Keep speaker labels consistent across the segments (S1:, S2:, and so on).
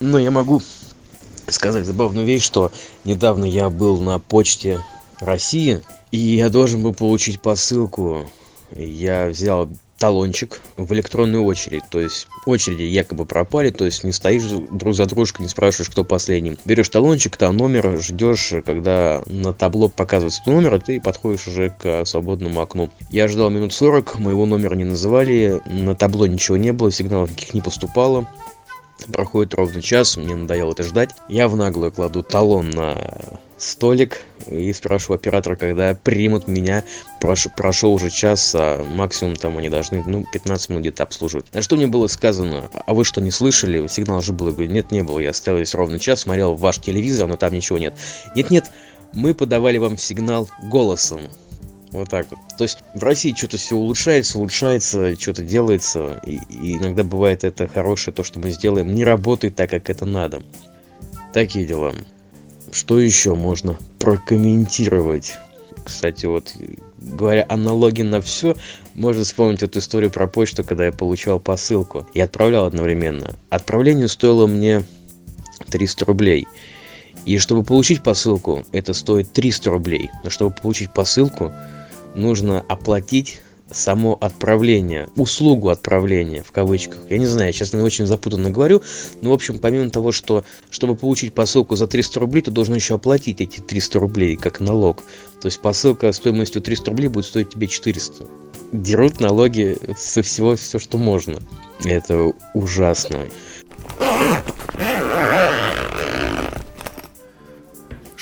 S1: Но я могу сказать забавную вещь, что недавно я был на почте России, и я должен был получить посылку. Я взял талончик в электронную очередь. То есть очереди якобы пропали то есть не стоишь друг за дружкой не спрашиваешь кто последний. Берешь талончик там номер ждешь когда на табло показывается номер а ты подходишь уже к свободному окну. Я ждал минут сорок моего номера не называли на табло ничего не было сигналов никаких не поступало. Проходит ровно час мне надоело это ждать. Я в наглую кладу талон на столик и спрашиваю оператора когда примут меня. Прошел уже час а максимум там они должны ну пятнадцать минут где-то обслуживать. На что мне было сказано? А вы что не слышали? Сигнал же был я говорю нет не было я стоял здесь ровно час смотрел ваш телевизор но там ничего нет нет нет мы подавали вам сигнал голосом вот так вот. То есть в россии что-то все улучшается улучшается что-то делается и, и иногда бывает это хорошее то что мы сделаем не работает так как это надо. Такие дела что еще можно прокомментировать? Кстати вот говоря аналоги на все можно вспомнить эту историю про почту когда я получал посылку. И отправлял одновременно. Отправление стоило мне триста рублей. И чтобы получить посылку это стоит триста рублей. Но чтобы получить посылку нужно оплатить само отправление, услугу отправления в кавычках. Я не знаю, сейчас не очень запутанно говорю, но в общем, помимо того, что чтобы получить посылку за 300 рублей, ты должен еще оплатить эти 300 рублей как налог. То есть посылка стоимостью 300 рублей будет стоить тебе 400. Дерут налоги со всего все, что можно. Это ужасно.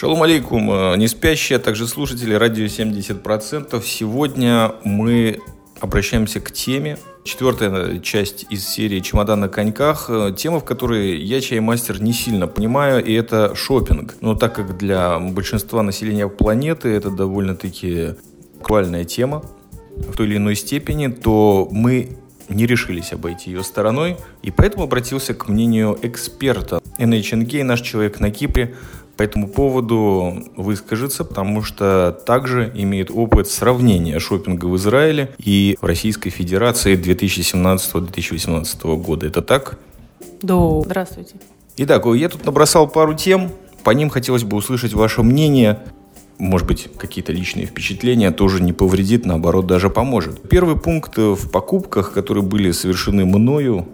S2: Шалом алейкум, э, не спящие, а также слушатели радио 70%. Сегодня мы обращаемся к теме, четвертая часть из серии «Чемодан на коньках», э, тема, в которой я, чаймастер, не сильно понимаю, и это шопинг. Но так как для большинства населения планеты это довольно-таки актуальная тема в той или иной степени, то мы не решились обойти ее стороной, и поэтому обратился к мнению эксперта. NHNG, наш человек на Кипре, по этому поводу выскажется, потому что также имеет опыт сравнения шопинга в Израиле и в Российской Федерации 2017-2018 года. Это так?
S3: Да, здравствуйте.
S2: Итак, я тут набросал пару тем, по ним хотелось бы услышать ваше мнение. Может быть, какие-то личные впечатления тоже не повредит, наоборот, даже поможет. Первый пункт в покупках, которые были совершены мною,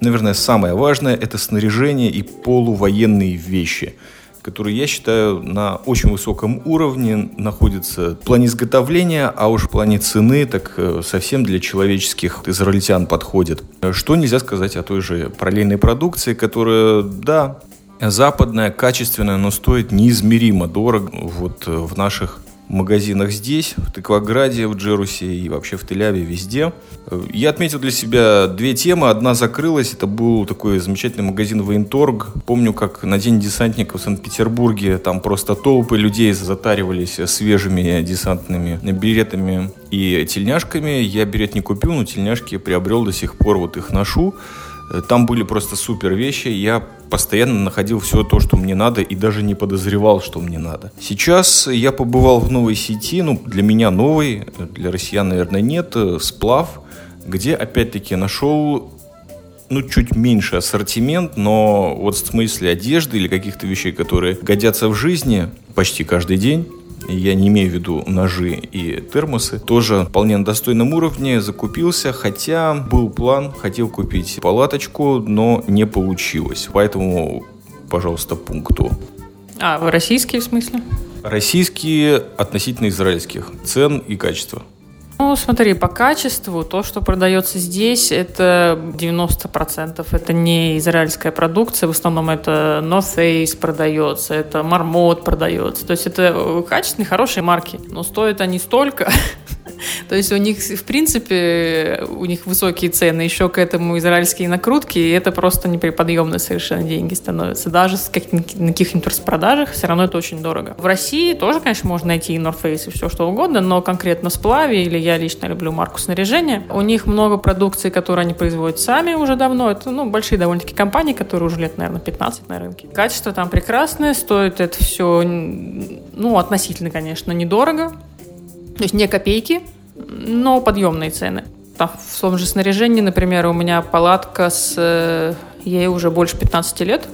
S2: наверное, самое важное – это снаряжение и полувоенные вещи – который, я считаю, на очень высоком уровне находится в плане изготовления, а уж в плане цены так э, совсем для человеческих израильтян подходит. Что нельзя сказать о той же параллельной продукции, которая, да, западная, качественная, но стоит неизмеримо дорого вот э, в наших магазинах здесь, в Тыкваграде, в Джерусе и вообще в Теляве, везде. Я отметил для себя две темы. Одна закрылась, это был такой замечательный магазин Военторг. Помню, как на День десантника в Санкт-Петербурге там просто толпы людей затаривались свежими десантными билетами и тельняшками. Я билет не купил, но тельняшки приобрел до сих пор, вот их ношу. Там были просто супер вещи. Я постоянно находил все то, что мне надо, и даже не подозревал, что мне надо. Сейчас я побывал в новой сети, ну, для меня новый, для россиян, наверное, нет, сплав, где, опять-таки, нашел ну, чуть меньше ассортимент, но вот в смысле одежды или каких-то вещей, которые годятся в жизни почти каждый день, я не имею в виду ножи и термосы, тоже вполне на достойном уровне закупился, хотя был план, хотел купить палаточку, но не получилось. Поэтому, пожалуйста, пункту.
S3: А, вы российские в смысле?
S2: Российские относительно израильских. Цен и качества.
S3: Ну, смотри, по качеству то, что продается здесь, это 90%. Это не израильская продукция, в основном это North Face продается, это Marmot продается. То есть это качественные, хорошие марки, но стоят они столько, То есть у них, в принципе, у них высокие цены, еще к этому израильские накрутки, и это просто неприподъемные совершенно деньги становятся. Даже с каких- на каких-нибудь распродажах все равно это очень дорого. В России тоже, конечно, можно найти и North Face и все что угодно, но конкретно в сплаве, или я лично люблю марку снаряжения, у них много продукции, которую они производят сами уже давно. Это ну, большие довольно-таки компании, которые уже лет, наверное, 15 на рынке. Качество там прекрасное, стоит это все, ну, относительно, конечно, недорого. То есть не копейки, но подъемные цены. Там, в том же снаряжении, например, у меня палатка с... э, Ей уже больше 15 лет.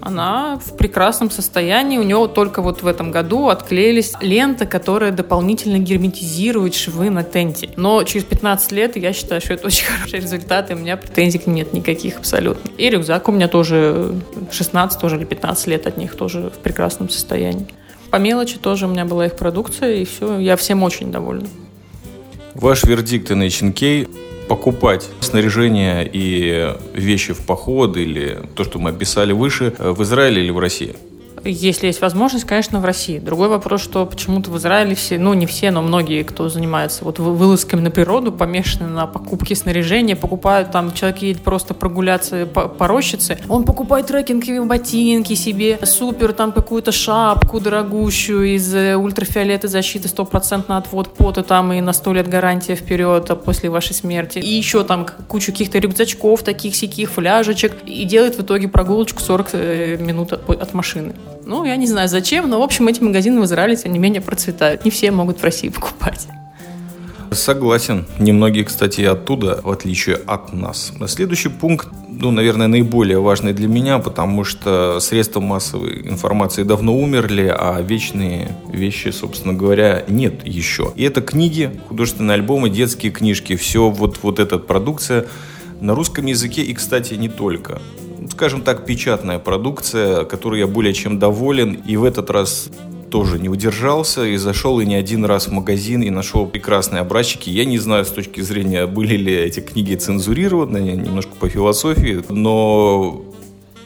S3: Она в прекрасном состоянии. У нее только вот в этом году отклеились ленты, которые дополнительно герметизируют швы на тенте. Но через 15 лет я считаю, что это очень хороший результат, и у меня претензий нет никаких абсолютно. И рюкзак у меня тоже 16 тоже или 15 лет от них тоже в прекрасном состоянии. По мелочи тоже у меня была их продукция, и все. Я всем очень довольна.
S2: Ваш вердикт на HNK покупать снаряжение и вещи в поход или то, что мы описали выше, э, в Израиле или в России?
S3: Если есть возможность, конечно, в России. Другой вопрос, что почему-то в Израиле все, ну не все, но многие, кто занимается вот вылазками на природу, помешаны на покупке снаряжения, покупают там, человек едет просто прогуляться по, по рощице, он покупает трекинговые ботинки себе, супер, там какую-то шапку дорогущую из э, ультрафиолета защиты, стопроцентно отвод пота, там и на сто лет гарантия вперед а после вашей смерти. И еще там кучу каких-то рюкзачков, таких сяких фляжечек, и делает в итоге прогулочку 40 э, минут от, от машины. Ну, я не знаю зачем, но, в общем, эти магазины в Израиле, тем не менее, процветают. Не все могут в России покупать.
S2: Согласен. Немногие, кстати, оттуда, в отличие от нас. Следующий пункт, ну, наверное, наиболее важный для меня, потому что средства массовой информации давно умерли, а вечные вещи, собственно говоря, нет еще. И это книги, художественные альбомы, детские книжки, все вот, вот эта продукция на русском языке и, кстати, не только скажем так, печатная продукция, которой я более чем доволен. И в этот раз тоже не удержался и зашел и не один раз в магазин и нашел прекрасные образчики. Я не знаю с точки зрения, были ли эти книги цензурированы, немножко по философии, но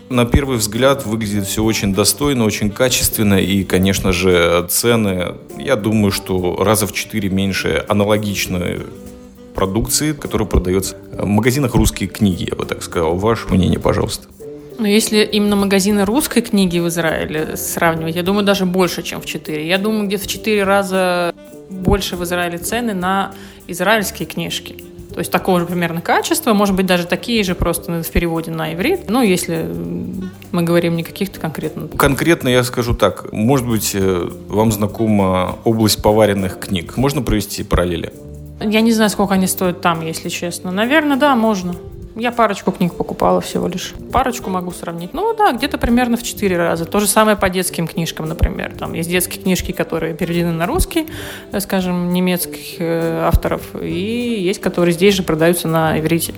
S2: на первый взгляд выглядит все очень достойно, очень качественно и, конечно же, цены, я думаю, что раза в четыре меньше аналогичной продукции, которая продается в магазинах русские книги, я бы так сказал. Ваше мнение, пожалуйста.
S3: Но если именно магазины русской книги в Израиле сравнивать, я думаю, даже больше, чем в 4. Я думаю, где-то в 4 раза больше в Израиле цены на израильские книжки. То есть такого же примерно качества, может быть, даже такие же просто в переводе на иврит. Ну, если мы говорим не каких-то конкретно.
S2: Конкретно я скажу так. Может быть, э, вам знакома область поваренных книг. Можно провести параллели?
S3: Я не знаю, сколько они стоят там, если честно. Наверное, да, можно. Я парочку книг покупала всего лишь. Парочку могу сравнить. Ну да, где-то примерно в четыре раза. То же самое по детским книжкам, например. Там есть детские книжки, которые переведены на русский, э, скажем, немецких э, авторов, и есть, которые здесь же продаются на иврите.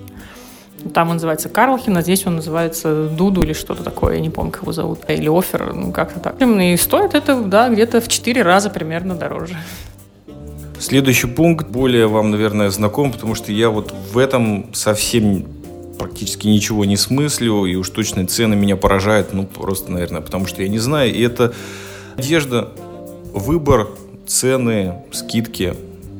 S3: Там он называется Карлхин, а здесь он называется Дуду или что-то такое, я не помню, как его зовут. Или Офер, ну как-то так. И стоит это, да, где-то в четыре раза примерно дороже.
S2: Следующий пункт более вам, наверное, знаком, потому что я вот в этом совсем практически ничего не смыслю, и уж точно цены меня поражают, ну, просто, наверное, потому что я не знаю. И это одежда, выбор, цены, скидки.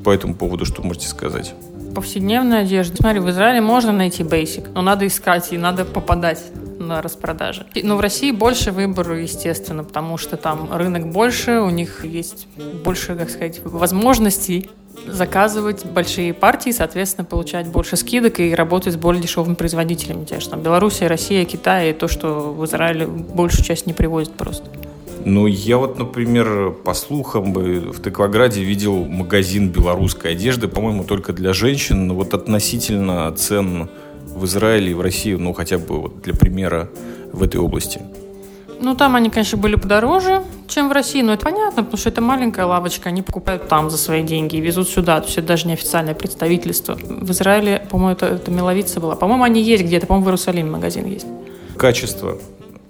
S2: По этому поводу что можете сказать?
S3: Повседневная одежда. Смотри, в Израиле можно найти basic, но надо искать и надо попадать на распродаже. Но в России больше выбора, естественно, потому что там рынок больше, у них есть больше, как сказать, возможностей заказывать большие партии, соответственно, получать больше скидок и работать с более дешевыми производителями. Те же Белоруссия, Россия, Китай, и то, что в Израиле большую часть не привозят просто.
S2: Ну, я вот, например, по слухам в Тыкваграде видел магазин белорусской одежды, по-моему, только для женщин. Но вот относительно цен в Израиле и в России, ну, хотя бы вот для примера в этой области.
S3: Ну, там они, конечно, были подороже, чем в России, но это понятно, потому что это маленькая лавочка, они покупают там за свои деньги и везут сюда, то есть это даже не официальное представительство. В Израиле, по-моему, это, это меловица была. По-моему, они есть где-то, по-моему, в Иерусалиме магазин есть.
S2: Качество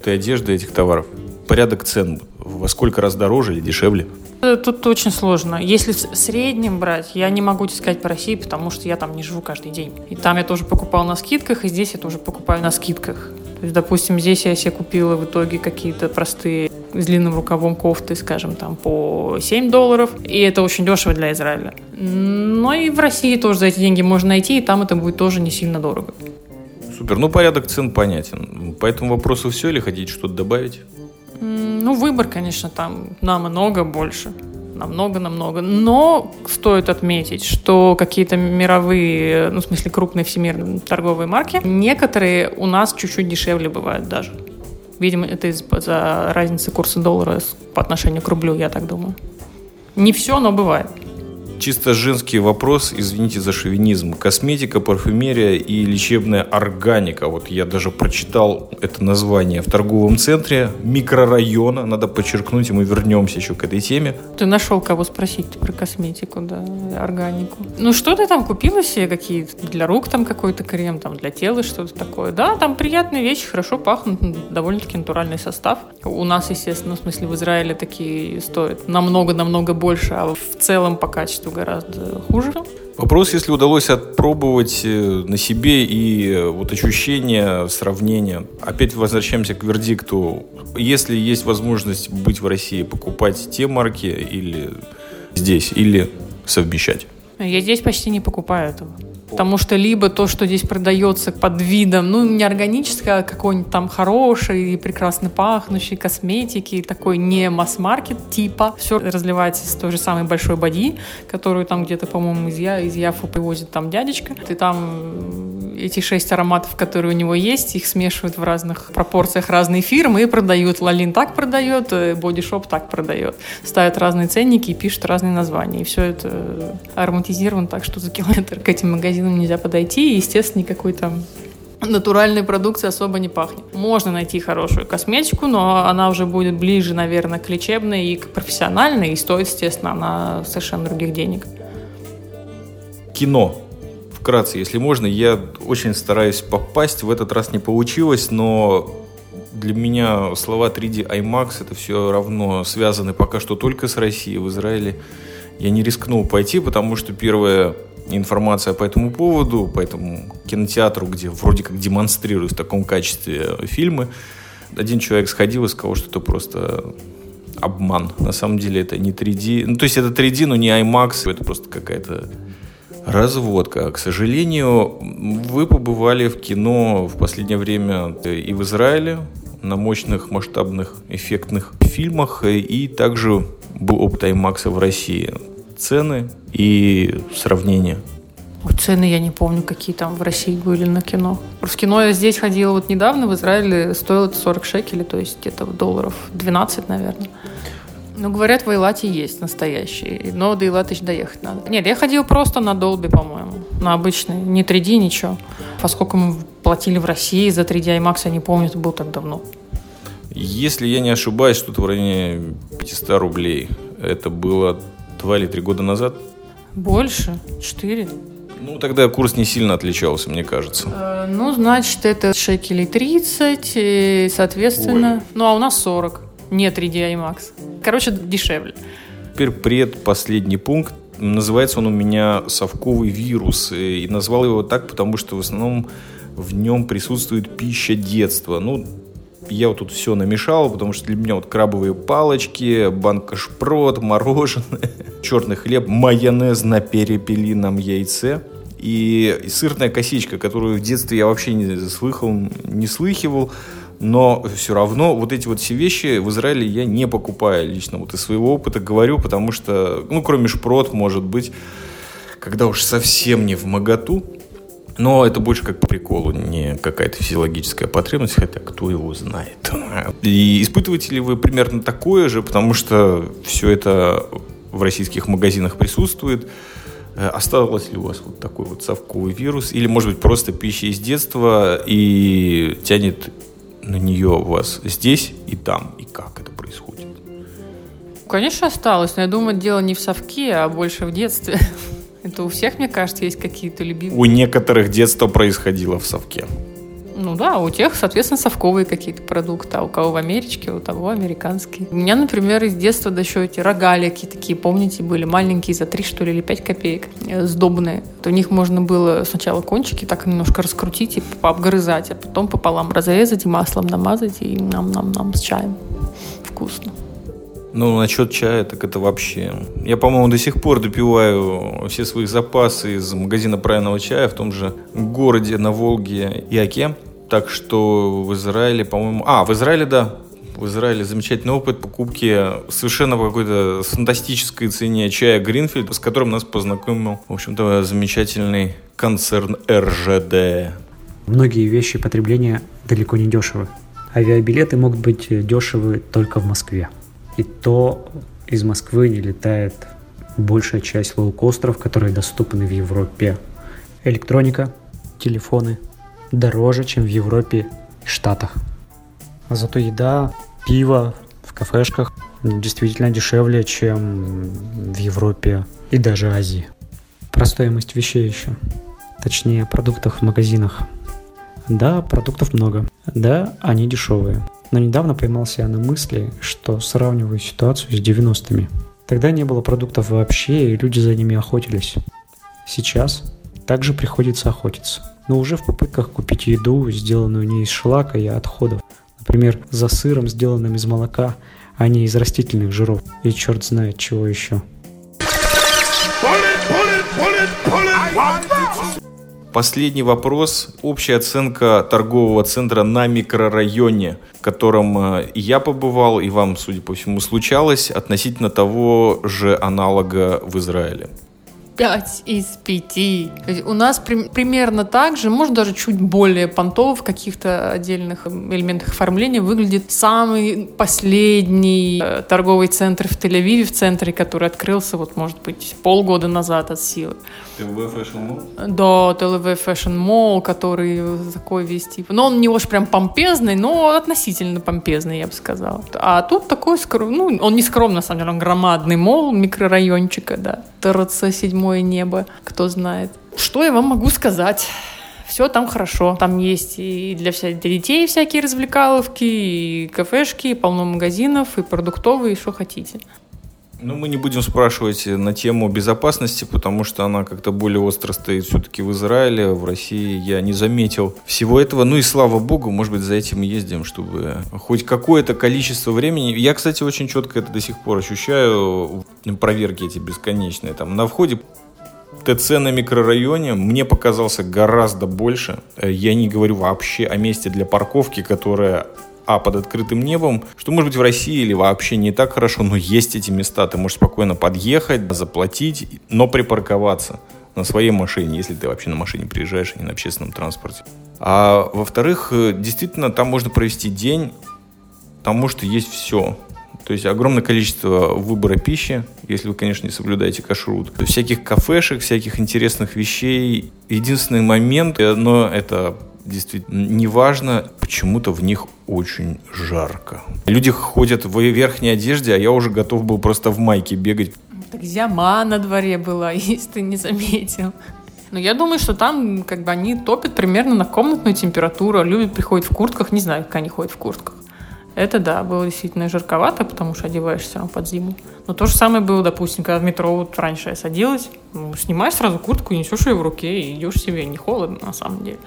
S2: этой одежды, этих товаров, порядок цен, во сколько раз дороже или дешевле?
S3: Э, тут очень сложно. Если в среднем брать, я не могу сказать по России, потому что я там не живу каждый день. И там я тоже покупал на скидках, и здесь я тоже покупаю на скидках. То есть, допустим, здесь я себе купила в итоге какие-то простые с длинным рукавом кофты, скажем, там по 7 долларов, и это очень дешево для Израиля. Но и в России тоже за эти деньги можно найти, и там это будет тоже не сильно дорого.
S2: Супер. Ну, порядок цен понятен. По этому вопросу все или хотите что-то добавить?
S3: Ну, выбор, конечно, там намного больше намного-намного. Но стоит отметить, что какие-то мировые, ну, в смысле, крупные всемирные торговые марки, некоторые у нас чуть-чуть дешевле бывают даже. Видимо, это из-за разницы курса доллара по отношению к рублю, я так думаю. Не все, но бывает.
S2: Чисто женский вопрос, извините за шовинизм. Косметика, парфюмерия и лечебная органика. Вот я даже прочитал это название в торговом центре микрорайона. Надо подчеркнуть, и мы вернемся еще к этой теме.
S3: Ты нашел кого спросить про косметику, да, органику. Ну что ты там купила себе какие-то? Для рук там какой-то крем, там для тела что-то такое. Да, там приятные вещи, хорошо пахнут, довольно-таки натуральный состав. У нас, естественно, в смысле в Израиле такие стоят намного-намного больше, а в целом по качеству гораздо хуже.
S2: Вопрос, если удалось отпробовать э, на себе и э, вот ощущение, сравнение. Опять возвращаемся к вердикту. Если есть возможность быть в России, покупать те марки или здесь, или совмещать?
S3: Я здесь почти не покупаю этого. Потому что либо то, что здесь продается под видом, ну, не органическое, а какой-нибудь там хороший и прекрасно пахнущий косметики, такой не масс-маркет типа. Все разливается с той же самой большой боди, которую там где-то, по-моему, из, Я, из Яфу привозит там дядечка. Ты там эти шесть ароматов, которые у него есть, их смешивают в разных пропорциях разные фирмы и продают. Лалин так продает, Бодишоп так продает. Ставят разные ценники и пишут разные названия. И все это ароматизировано так, что за километр к этим магазинам магазинам нельзя подойти, и, естественно, никакой там натуральной продукции особо не пахнет. Можно найти хорошую косметику, но она уже будет ближе, наверное, к лечебной и к профессиональной, и стоит, естественно, она совершенно других денег.
S2: Кино. Вкратце, если можно, я очень стараюсь попасть, в этот раз не получилось, но для меня слова 3D IMAX это все равно связаны пока что только с Россией. В Израиле я не рискнул пойти, потому что первое информация по этому поводу, по этому кинотеатру, где вроде как демонстрируют в таком качестве фильмы. Один человек сходил и сказал, что это просто обман. На самом деле это не 3D. Ну, то есть это 3D, но не IMAX. Это просто какая-то разводка. К сожалению, вы побывали в кино в последнее время и в Израиле на мощных, масштабных, эффектных фильмах, и также был опыт IMAX в России цены и сравнение?
S3: Цены я не помню, какие там в России были на кино. В кино я здесь ходила вот недавно, в Израиле стоило это 40 шекелей, то есть где-то долларов 12, наверное. Ну, говорят, в Эйлате есть настоящие, но до Эйлата еще доехать надо. Нет, я ходила просто на Долби, по-моему, на обычный, не 3D, ничего. Поскольку мы платили в России за 3D IMAX, я не помню, это было так давно.
S2: Если я не ошибаюсь, что-то в районе 500 рублей. Это было два или три года назад?
S3: Больше? Четыре?
S2: Ну, тогда курс не сильно отличался, мне кажется.
S3: Э, ну, значит, это шекелей 30, и, соответственно... Ой. Ну, а у нас 40. Не 3D IMAX. Короче, дешевле.
S2: Теперь предпоследний пункт. Называется он у меня «Совковый вирус». И назвал его так, потому что в основном в нем присутствует пища детства. Ну, я вот тут все намешал, потому что для меня вот крабовые палочки, банка шпрот, мороженое, черный хлеб, майонез на перепелином яйце и, сырная косичка, которую в детстве я вообще не слыхал, не слыхивал, но все равно вот эти вот все вещи в Израиле я не покупаю лично. Вот из своего опыта говорю, потому что, ну, кроме шпрот, может быть, когда уж совсем не в моготу, но это больше как по приколу, не какая-то физиологическая потребность, хотя кто его знает. И испытываете ли вы примерно такое же, потому что все это в российских магазинах присутствует. Э, осталось ли у вас вот такой вот совковый вирус? Или, может быть, просто пища из детства и тянет на нее вас здесь и там? И как это происходит?
S3: Конечно, осталось, но я думаю, дело не в совке, а больше в детстве. Это у всех, мне кажется, есть какие-то любимые.
S2: У некоторых детство происходило в совке.
S3: Ну да, у тех, соответственно, совковые какие-то продукты, а у кого в Америке, у того американские. У меня, например, из детства да еще эти рогалики такие, помните, были маленькие за 3, что ли, или 5 копеек, э, сдобные. У них можно было сначала кончики так немножко раскрутить и пообгрызать, а потом пополам разрезать и маслом намазать, и нам-нам-нам с чаем. Вкусно.
S2: Ну, насчет чая, так это вообще... Я, по-моему, до сих пор допиваю все свои запасы из магазина правильного чая в том же городе на Волге Яке. Так что в Израиле, по-моему... А, в Израиле, да. В Израиле замечательный опыт покупки совершенно по какой-то фантастической цене чая Гринфилд, с которым нас познакомил, в общем-то, замечательный концерн РЖД.
S4: Многие вещи потребления далеко не дешевы. Авиабилеты могут быть дешевы только в Москве. И то из Москвы не летает большая часть лоукостеров, которые доступны в Европе. Электроника, телефоны дороже, чем в Европе и Штатах. А зато еда, пиво в кафешках действительно дешевле, чем в Европе и даже Азии. Про стоимость вещей еще. Точнее, продуктов в магазинах. Да, продуктов много. Да, они дешевые. Но недавно поймался я на мысли, что сравниваю ситуацию с 90-ми. Тогда не было продуктов вообще, и люди за ними охотились. Сейчас также приходится охотиться. Но уже в попытках купить еду, сделанную не из шлака и отходов. Например, за сыром, сделанным из молока, а не из растительных жиров. И черт знает чего еще.
S2: Последний вопрос. Общая оценка торгового центра на микрорайоне, в котором э, я побывал, и вам, судя по всему, случалось, относительно того же аналога в Израиле.
S3: 5 из 5. у нас при, примерно так же, может даже чуть более понтово в каких-то отдельных элементах оформления выглядит самый последний э, торговый центр в Тель-Авиве, в центре, который открылся, вот может быть, полгода назад от силы.
S2: ТЛВ Fashion Mall?
S3: Да, ТЛВ Fashion Mall, который такой весь типа. Но он не уж прям помпезный, но относительно помпезный, я бы сказала. А тут такой скромный, ну, он не скромный, на самом деле, он громадный мол микрорайончика, да. ТРЦ седьмое небо, кто знает. Что я вам могу сказать? все там хорошо. Там есть и для, вся, для детей всякие развлекаловки, и кафешки, и полно магазинов, и продуктовые, и что хотите.
S2: Ну, мы не будем спрашивать на тему безопасности, потому что она как-то более остро стоит все-таки в Израиле, в России я не заметил всего этого. Ну и слава богу, может быть, за этим ездим, чтобы хоть какое-то количество времени. Я, кстати, очень четко это до сих пор ощущаю, проверки эти бесконечные. Там на входе ТЦ на микрорайоне мне показался гораздо больше. Я не говорю вообще о месте для парковки, которое а, под открытым небом, что может быть в России или вообще не так хорошо, но есть эти места, ты можешь спокойно подъехать, заплатить, но припарковаться на своей машине, если ты вообще на машине приезжаешь, а не на общественном транспорте. А во-вторых, э, действительно, там можно провести день, потому что есть все. То есть огромное количество выбора пищи, если вы, конечно, не соблюдаете кашрут. Всяких кафешек, всяких интересных вещей. Единственный момент, но это действительно неважно, почему-то в них очень жарко. Люди ходят в верхней одежде, а я уже готов был просто в майке бегать.
S3: Так зима на дворе была, если ты не заметил. Но я думаю, что там как бы они топят примерно на комнатную температуру. Люди приходят в куртках, не знаю, как они ходят в куртках. Это да, было действительно жарковато, потому что одеваешься все под зиму. Но то же самое было, допустим, когда в метро вот раньше я садилась, ну, снимаешь сразу куртку, несешь ее в руке и идешь себе, не холодно на самом деле.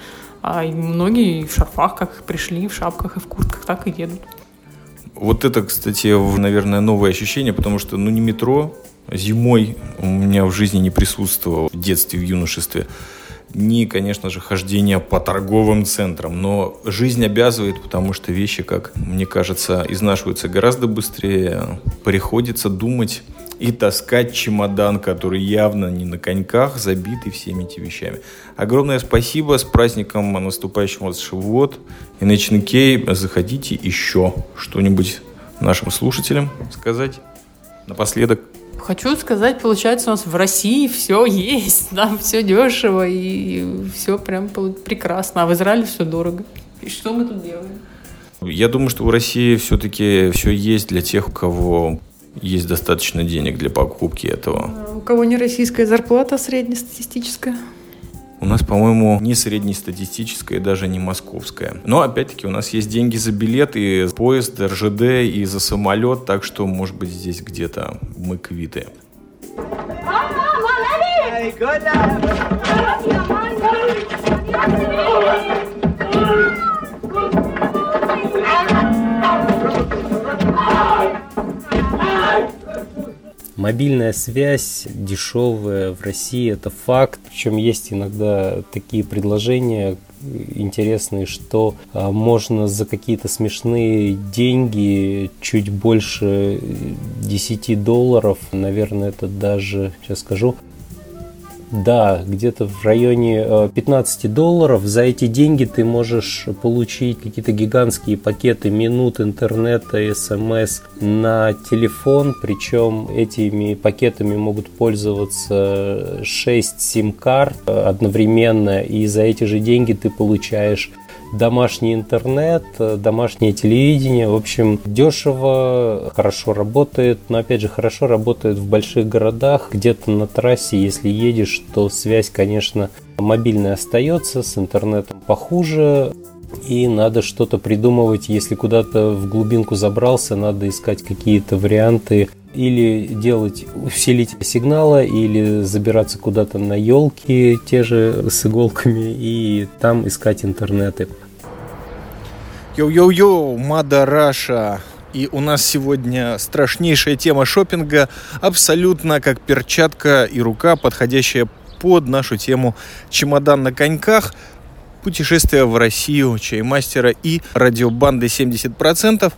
S3: А многие в шарфах как пришли, в шапках и в куртках так и едут.
S2: Вот это, кстати, наверное, новое ощущение, потому что, ну, не метро, зимой у меня в жизни не присутствовало в детстве, в юношестве ни, конечно же, хождение по торговым центрам, но жизнь обязывает, потому что вещи, как мне кажется, изнашиваются гораздо быстрее, приходится думать и таскать чемодан, который явно не на коньках, забитый всеми этими вещами. Огромное спасибо, с праздником наступающим вас Шивот и Ночникей. Заходите еще что-нибудь нашим слушателям сказать напоследок.
S3: Хочу сказать, получается, у нас в России все есть, там все дешево и все прям прекрасно, а в Израиле все дорого. И что мы тут делаем?
S2: Я думаю, что в России все-таки все есть для тех, у кого есть достаточно денег для покупки этого.
S3: А у кого не российская зарплата среднестатистическая?
S2: У нас, по-моему, не среднестатистическая, даже не московская. Но, опять-таки, у нас есть деньги за билет и поезд, РЖД, и за самолет, так что, может быть, здесь где-то мы квиты. Hey,
S5: Мобильная связь дешевая в России – это факт. Причем есть иногда такие предложения интересные, что а, можно за какие-то смешные деньги, чуть больше 10 долларов, наверное, это даже, сейчас скажу, Да, где-то в районе 15 э, долларов. За эти деньги ты можешь получить какие-то гигантские пакеты минут интернета, смс на телефон. Причем этими пакетами могут пользоваться 6 сим-карт одновременно. И за эти же деньги ты получаешь домашний интернет, домашнее телевидение. В общем, дешево, хорошо работает, но опять же хорошо работает в больших городах, где-то на трассе, если едешь, то связь, конечно, мобильная остается, с интернетом похуже, и надо что-то придумывать, если куда-то в глубинку забрался, надо искать какие-то варианты. Или делать усилитель сигнала, или забираться куда-то на елки, те же с иголками, и там искать интернеты.
S2: Yo-yo-yo, Mother Russia. И у нас сегодня страшнейшая тема шопинга, абсолютно как перчатка и рука, подходящая под нашу тему «Чемодан на коньках», путешествие в Россию, чаймастера и радиобанды 70%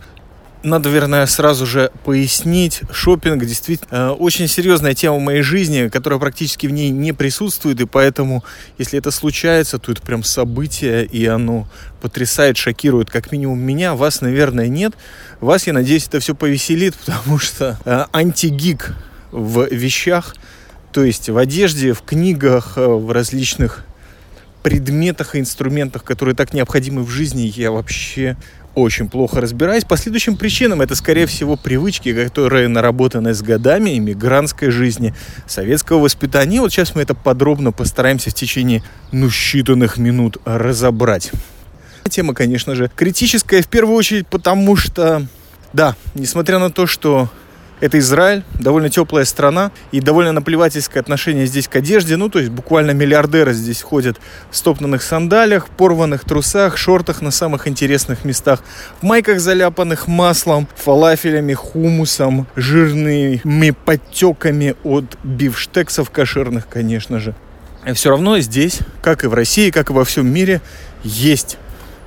S2: надо, наверное, сразу же пояснить. Шопинг действительно э, очень серьезная тема в моей жизни, которая практически в ней не присутствует, и поэтому, если это случается, то это прям событие, и оно потрясает, шокирует, как минимум меня, вас, наверное, нет. Вас, я надеюсь, это все повеселит, потому что э, антигик в вещах, то есть в одежде, в книгах, э, в различных предметах и инструментах, которые так необходимы в жизни, я вообще очень плохо разбираюсь. По следующим причинам это, скорее всего, привычки, которые наработаны с годами иммигрантской жизни, советского воспитания. вот сейчас мы это подробно постараемся в течение, ну, считанных минут разобрать. Тема, конечно же, критическая в первую очередь, потому что, да, несмотря на то, что это Израиль, довольно теплая страна и довольно наплевательское отношение здесь к одежде. Ну, то есть буквально миллиардеры здесь ходят в стопнанных сандалях, порванных трусах, шортах на самых интересных местах, в майках, заляпанных маслом, фалафелями, хумусом, жирными подтеками от бифштексов кошерных, конечно же. И все равно здесь, как и в России, как и во всем мире, есть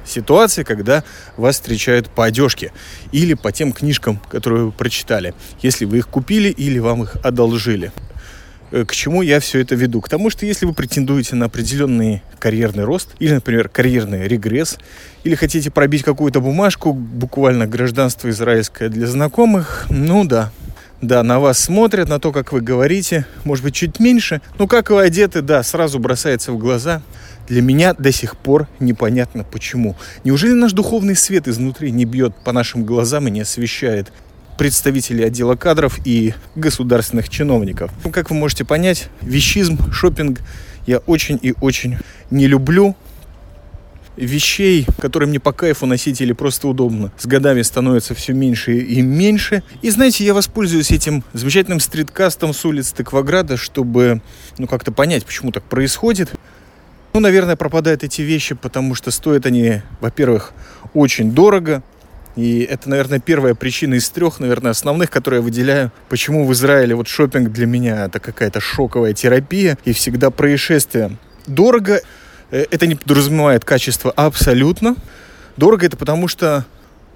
S2: ситуации, когда вас встречают по одежке или по тем книжкам, которые вы прочитали, если вы их купили или вам их одолжили. Э, к чему я все это веду? К тому, что если вы претендуете на определенный карьерный рост, или, например, карьерный регресс, или хотите пробить какую-то бумажку, буквально гражданство израильское для знакомых, ну да, да, на вас смотрят, на то, как вы говорите, может быть, чуть меньше. Но как вы одеты, да, сразу бросается в глаза. Для меня до сих пор непонятно почему. Неужели наш духовный свет изнутри не бьет по нашим глазам и не освещает представителей отдела кадров и государственных чиновников? Ну, как вы можете понять, вещизм, шопинг я очень и очень не люблю. Вещей, которые мне по кайфу носить или просто удобно, с годами становится все меньше и меньше. И знаете, я воспользуюсь этим замечательным стриткастом с улиц Тыкваграда, чтобы ну, как-то понять, почему так происходит. Ну, наверное, пропадают эти вещи, потому что стоят они, во-первых, очень дорого. И это, наверное, первая причина из трех, наверное, основных, которые я выделяю. Почему в Израиле вот шопинг для меня это какая-то шоковая терапия и всегда происшествие. Дорого, э, это не подразумевает качество абсолютно. Дорого это потому, что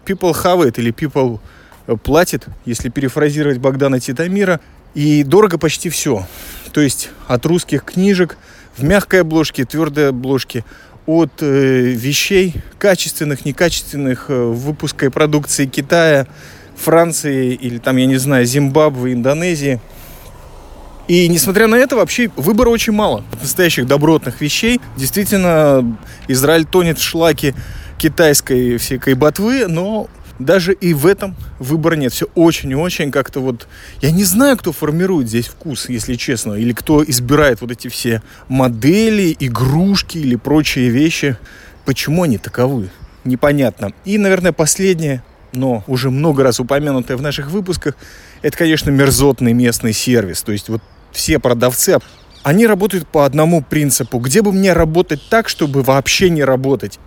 S2: people have it или people э, платит, если перефразировать Богдана Титамира. И дорого почти все. То есть от русских книжек – в мягкой обложке, твердой обложке, от э, вещей качественных, некачественных, э, выпуска и продукции Китая, Франции или там, я не знаю, Зимбабве, Индонезии. И несмотря на это, вообще выбора очень мало настоящих добротных вещей. Действительно, Израиль тонет в шлаке китайской всякой ботвы, но даже и в этом выбора нет. Все очень и очень как-то вот... Я не знаю, кто формирует здесь вкус, если честно, или кто избирает вот эти все модели, игрушки или прочие вещи. Почему они таковы? Непонятно. И, наверное, последнее, но уже много раз упомянутое в наших выпусках, это, конечно, мерзотный местный сервис. То есть вот все продавцы, они работают по одному принципу. Где бы мне работать так, чтобы вообще не работать?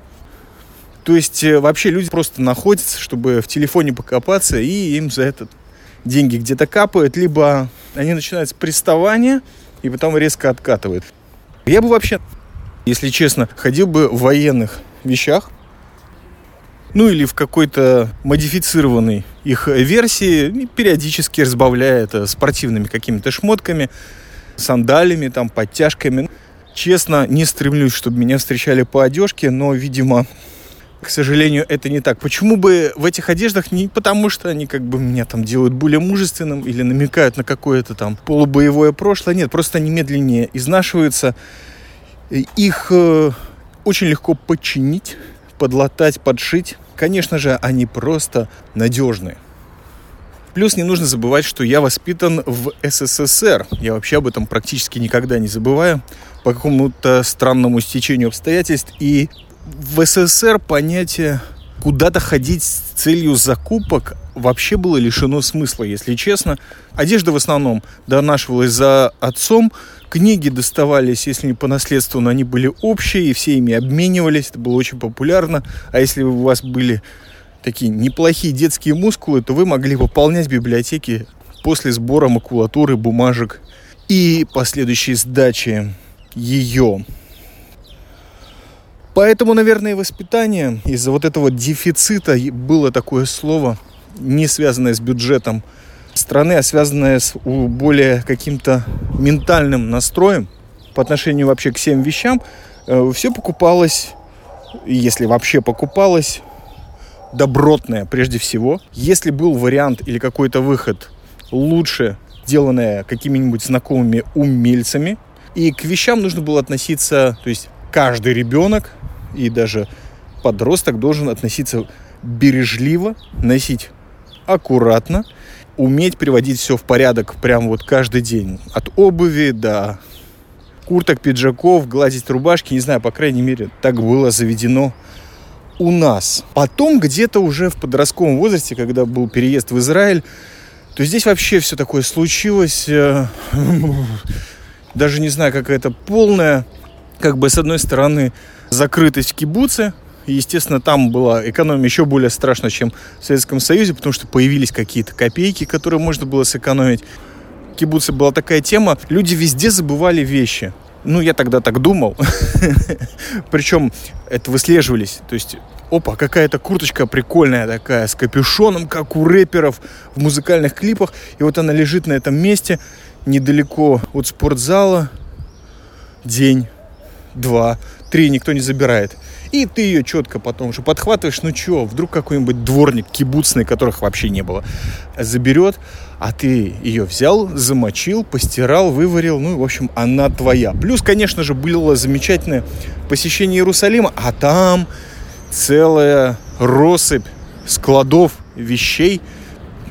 S2: То есть э, вообще люди просто находятся, чтобы в телефоне покопаться, и им за это деньги где-то капают, либо они начинают с приставания и потом резко откатывают. Я бы вообще, если честно, ходил бы в военных вещах, ну или в какой-то модифицированной их версии, периодически разбавляя это спортивными какими-то шмотками. сандалями, там, подтяжками. Честно, не стремлюсь, чтобы меня встречали по одежке, но, видимо, к сожалению, это не так. Почему бы в этих одеждах? Не потому, что они как бы меня там делают более мужественным или намекают на какое-то там полубоевое прошлое. Нет, просто они медленнее изнашиваются. Их э, очень легко подчинить, подлатать, подшить. Конечно же, они просто надежные. Плюс не нужно забывать, что я воспитан в СССР. Я вообще об этом практически никогда не забываю по какому-то странному стечению обстоятельств. И в СССР понятие куда-то ходить с целью закупок вообще было лишено смысла, если честно. Одежда в основном донашивалась за отцом, книги доставались, если не по наследству, но они были общие, и все ими обменивались, это было очень популярно. А если у вас были такие неплохие детские мускулы, то вы могли пополнять библиотеки после сбора макулатуры, бумажек и последующей сдачи ее. Поэтому, наверное, воспитание из-за вот этого дефицита было такое слово, не связанное с бюджетом страны, а связанное с более каким-то ментальным настроем по отношению вообще к всем вещам. Э, Все покупалось, если вообще покупалось, добротное прежде всего. Если был вариант или какой-то выход лучше, сделанное какими-нибудь знакомыми умельцами, и к вещам нужно было относиться, то есть каждый ребенок и даже подросток должен относиться бережливо, носить аккуратно, уметь приводить все в порядок прям вот каждый день. От обуви до курток, пиджаков, гладить рубашки, не знаю, по крайней мере, так было заведено у нас. Потом где-то уже в подростковом возрасте, когда был переезд в Израиль, то здесь вообще все такое случилось. Э, даже не знаю, какая-то полная, как бы с одной стороны, закрытость в кибуце. Естественно, там была экономия еще более страшна, чем в Советском Союзе, потому что появились какие-то копейки, которые можно было сэкономить. В кибуце была такая тема, люди везде забывали вещи. Ну, я тогда так думал. Причем это выслеживались. То есть, опа, какая-то курточка прикольная такая, с капюшоном, как у рэперов в музыкальных клипах. И вот она лежит на этом месте, недалеко от спортзала. День, два, три, никто не забирает. И ты ее четко потом уже подхватываешь, ну что, вдруг какой-нибудь дворник кибуцный, которых вообще не было, заберет, а ты ее взял, замочил, постирал, выварил, ну, в общем, она твоя. Плюс, конечно же, было замечательное посещение Иерусалима, а там целая россыпь складов вещей.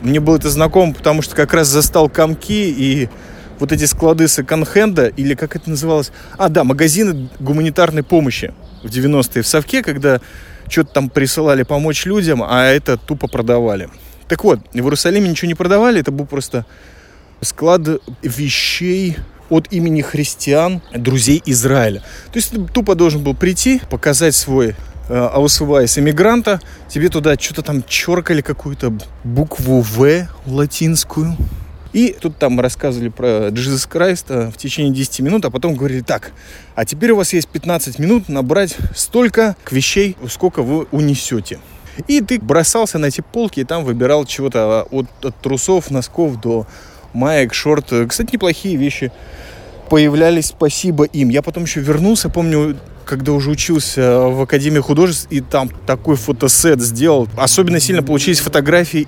S2: Мне было это знакомо, потому что как раз застал комки и вот эти склады секонд-хенда, или как это называлось? А, да, магазины гуманитарной помощи в 90-е в Совке, когда что-то там присылали помочь людям, а это тупо продавали. Так вот, в Иерусалиме ничего не продавали, это был просто склад вещей от имени христиан, друзей Израиля. То есть ты тупо должен был прийти, показать свой э, аусвайс иммигранта, тебе туда что-то там черкали какую-то букву В латинскую, и тут там рассказывали про Jesus Christ в течение 10 минут, а потом говорили так, а теперь у вас есть 15 минут набрать столько вещей, сколько вы унесете. И ты бросался на эти полки и там выбирал чего-то от, от трусов, носков до маек, шорт. Кстати, неплохие вещи появлялись, спасибо им. Я потом еще вернулся, помню, когда уже учился в Академии художеств, и там такой фотосет сделал. Особенно сильно получились фотографии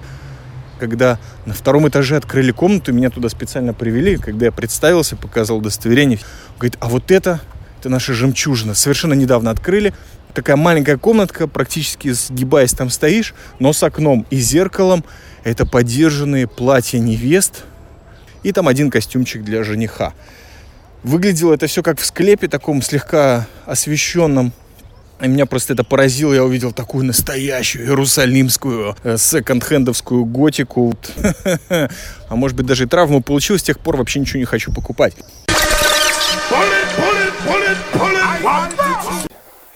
S2: когда на втором этаже открыли комнату, меня туда специально привели, когда я представился, показал удостоверение, говорит, а вот это, это наша жемчужина, совершенно недавно открыли, такая маленькая комнатка, практически сгибаясь там стоишь, но с окном и зеркалом, это подержанные платья невест, и там один костюмчик для жениха. Выглядело это все как в склепе, таком слегка освещенном и меня просто это поразило. Я увидел такую настоящую иерусалимскую э, секонд-хендовскую готику. А может быть даже и травму получил. С тех пор вообще ничего не хочу покупать.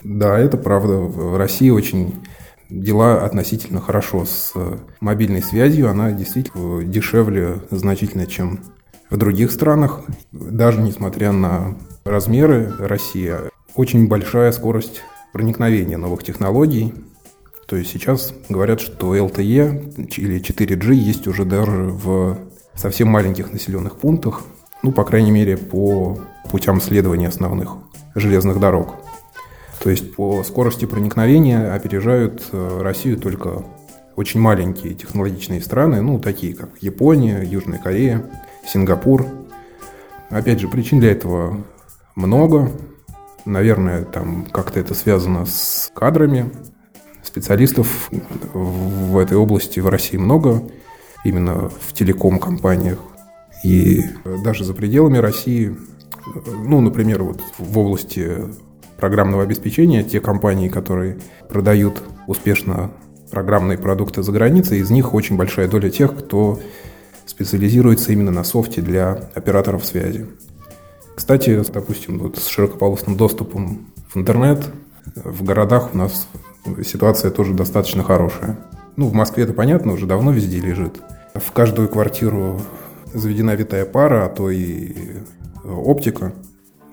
S6: Да, это правда. В России очень дела относительно хорошо с мобильной связью. Она действительно дешевле значительно, чем в других странах. Даже несмотря на размеры России, очень большая скорость проникновения новых технологий. То есть сейчас говорят, что LTE или 4G есть уже даже в совсем маленьких населенных пунктах. Ну, по крайней мере, по путям следования основных железных дорог. То есть по скорости проникновения опережают э, Россию только очень маленькие технологичные страны, ну, такие как Япония, Южная Корея, Сингапур. Опять же, причин для этого много. Наверное, там как-то это связано с кадрами. Специалистов в этой области в России много, именно в телеком-компаниях. И даже за пределами России, ну, например, вот в области программного обеспечения, те компании, которые продают успешно программные продукты за границей, из них очень большая доля тех, кто специализируется именно на софте для операторов связи. Кстати, допустим, вот с широкополосным доступом в интернет в городах у нас ситуация тоже достаточно хорошая. Ну, в Москве это понятно, уже давно везде лежит. В каждую квартиру заведена витая пара, а то и оптика.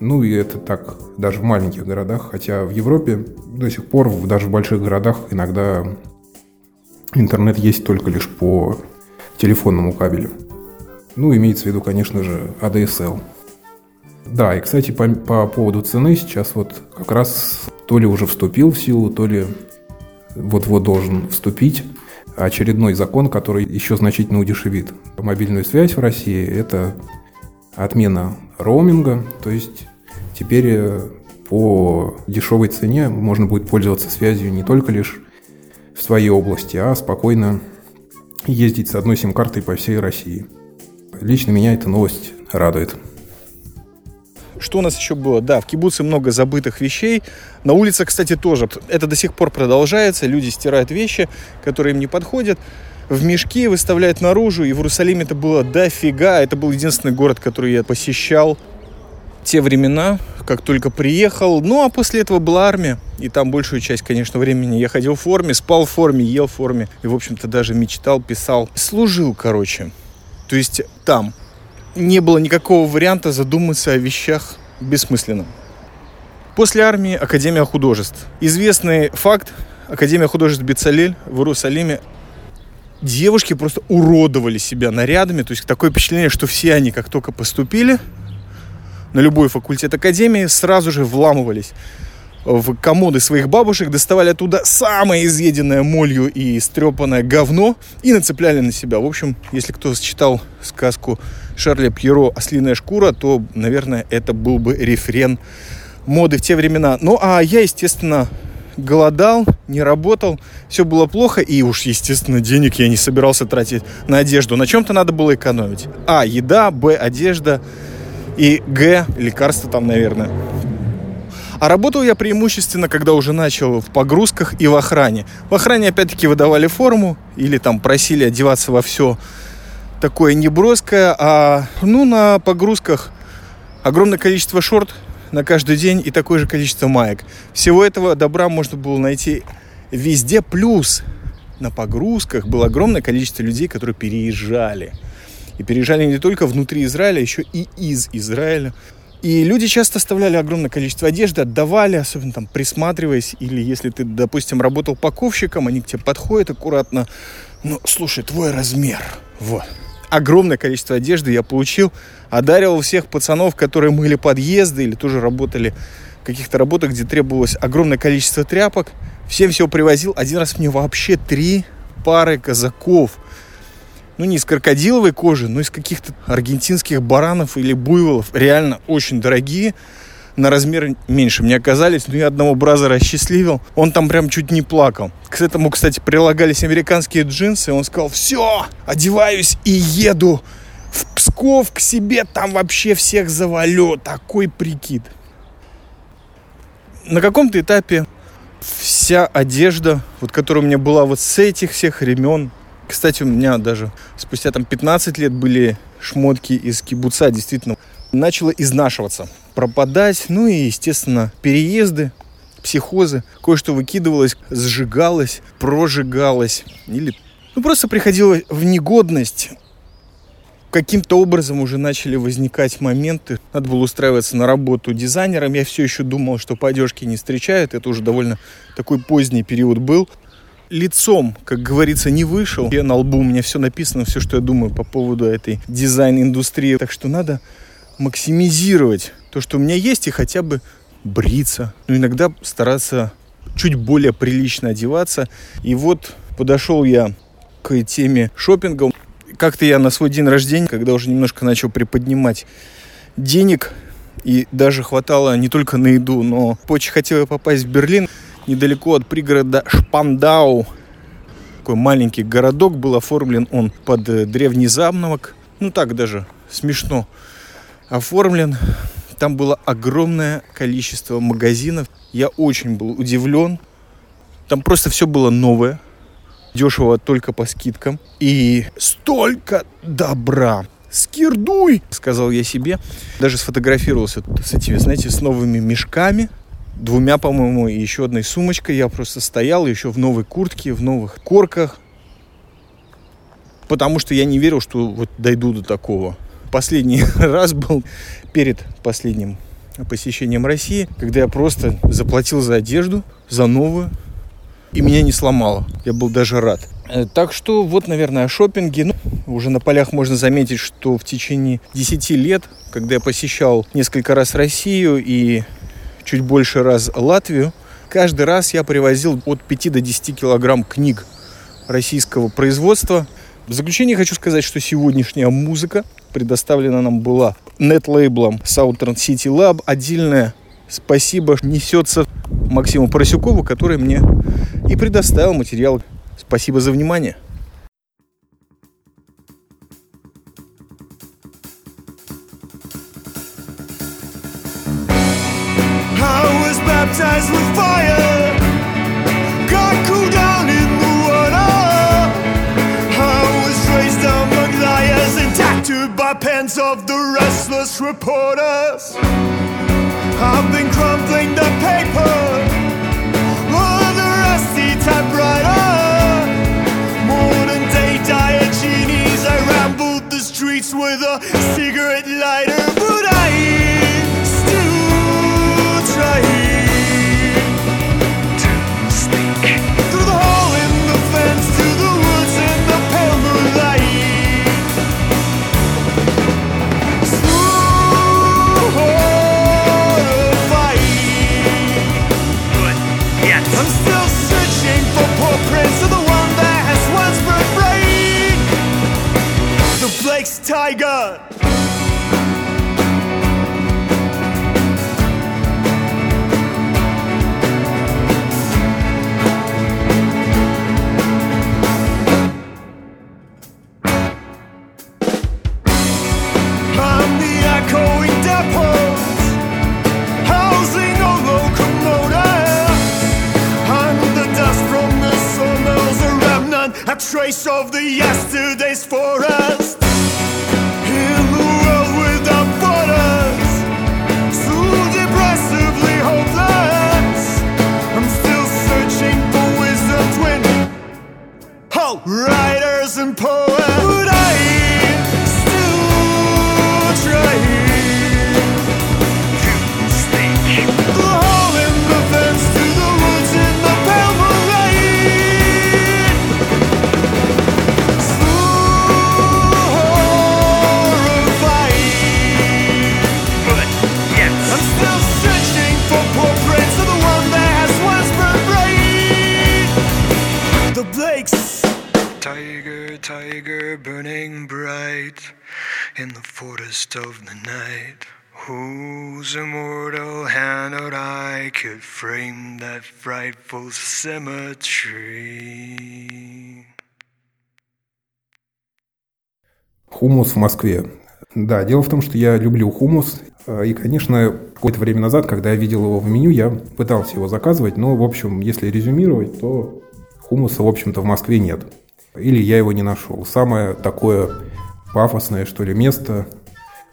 S6: Ну и это так даже в маленьких городах, хотя в Европе до сих пор, даже в больших городах иногда интернет есть только лишь по телефонному кабелю. Ну, имеется в виду, конечно же, ADSL. Да, и, кстати, по, по поводу цены сейчас вот как раз то ли уже вступил в силу, то ли вот-вот должен вступить очередной закон, который еще значительно удешевит мобильную связь в России. Это отмена роуминга, то есть теперь э, по дешевой цене можно будет пользоваться связью не только лишь в своей области, а спокойно ездить с одной сим-картой по всей России. Лично меня эта новость радует.
S2: Что у нас еще было? Да, в кибуце много забытых вещей. На улице, кстати, тоже. Это до сих пор продолжается. Люди стирают вещи, которые им не подходят. В мешки выставляют наружу. И в Иерусалиме это было дофига. Это был единственный город, который я посещал те времена, как только приехал. Ну, а после этого была армия. И там большую часть, конечно, времени я ходил в форме, спал в форме, ел в форме. И, в общем-то, даже мечтал, писал. Служил, короче. То есть там не было никакого варианта задуматься о вещах бессмысленном. После армии Академия художеств. Известный факт, Академия художеств Бецалель в Иерусалиме девушки просто уродовали себя нарядами. То есть такое впечатление, что все они, как только поступили на любой факультет Академии, сразу же вламывались в комоды своих бабушек, доставали оттуда самое изъеденное молью и стрепанное говно и нацепляли на себя. В общем, если кто читал сказку Шарля Пьеро «Ослиная шкура», то, наверное, это был бы рефрен моды в те времена. Ну, а я, естественно, голодал, не работал, все было плохо, и уж, естественно, денег я не собирался тратить на одежду. На чем-то надо было экономить. А, еда, Б, одежда, и Г, лекарства там, наверное. А работал я преимущественно, когда уже начал в погрузках и в охране. В охране опять-таки выдавали форму или там просили одеваться во все такое неброское, а ну на погрузках огромное количество шорт на каждый день и такое же количество маек. Всего этого добра можно было найти везде. Плюс на погрузках было огромное количество людей, которые переезжали. И переезжали не только внутри Израиля, еще и из Израиля. И люди часто оставляли огромное количество одежды, отдавали, особенно там присматриваясь, или если ты, допустим, работал паковщиком, они к тебе подходят аккуратно, ну, слушай, твой размер, вот. Огромное количество одежды я получил, одаривал всех пацанов, которые мыли подъезды или тоже работали в каких-то работах, где требовалось огромное количество тряпок. Всем все привозил. Один раз мне вообще три пары казаков – ну не из крокодиловой кожи, но из каких-то аргентинских баранов или буйволов. Реально очень дорогие. На размер меньше мне оказались, но я одного бразера осчастливил. Он там прям чуть не плакал. К этому, кстати, прилагались американские джинсы. Он сказал, все, одеваюсь и еду в Псков к себе, там вообще всех завалю. Такой прикид. На каком-то этапе вся одежда, вот которая у меня была вот с этих всех времен, кстати, у меня даже спустя там 15 лет были шмотки из кибуца, действительно, начало изнашиваться, пропадать, ну и, естественно, переезды, психозы, кое-что выкидывалось, сжигалось, прожигалось или ну, просто приходило в негодность. Каким-то образом уже начали возникать моменты. Надо было устраиваться на работу дизайнером. Я все еще думал, что по одежке не встречают. Это уже довольно такой поздний период был лицом, как говорится, не вышел. Я на лбу у меня все написано, все, что я думаю по поводу этой дизайн-индустрии. Так что надо максимизировать то, что у меня есть, и хотя бы бриться. Ну, иногда стараться чуть более прилично одеваться. И вот подошел я к теме шопинга. Как-то я на свой день рождения, когда уже немножко начал приподнимать денег, и даже хватало не только на еду, но очень хотел я попасть в Берлин, недалеко от пригорода Шпандау. Такой маленький городок был оформлен он под древний замок. Ну так даже смешно оформлен. Там было огромное количество магазинов. Я очень был удивлен. Там просто все было новое. Дешево только по скидкам. И столько добра. Скирдуй, сказал я себе. Даже сфотографировался с этими, знаете, с новыми мешками. Двумя, по-моему, и еще одной сумочкой. Я просто стоял еще в новой куртке, в новых корках. Потому что я не верил, что вот дойду до такого последний раз был перед последним посещением России, когда я просто заплатил за одежду, за новую, и меня не сломало. Я был даже рад. Э, так что вот, наверное, о шопинге. Ну, уже на полях можно заметить, что в течение 10 лет, когда я посещал несколько раз Россию и чуть больше раз Латвию, каждый раз я привозил от 5 до 10 килограмм книг российского производства. В заключение хочу сказать, что сегодняшняя музыка предоставлена нам была нет-лейблом Southern City Lab. Отдельное спасибо несется Максиму Поросюкову, который мне и предоставил материал. Спасибо за внимание. baptized with fire. Of the restless reporters. I've been crumpling the paper on the rusty typewriter. Modern day Diogenes, I rambled the streets with a cigarette lighter, trace of the yesterday's forest. In world without borders, so depressively hopeless. I'm still searching for wisdom twin Oh, writers and poets. In the
S7: forest of the night. Whose immortal hand or eye could frame that frightful symmetry?
S6: Хумус в Москве. Да, дело в том, что я люблю хумус. И, конечно, какое-то время назад, когда я видел его в меню, я пытался его заказывать. Но, в общем, если резюмировать, то хумуса, в общем-то, в Москве нет. Или я его не нашел. Самое такое пафосное, что ли, место,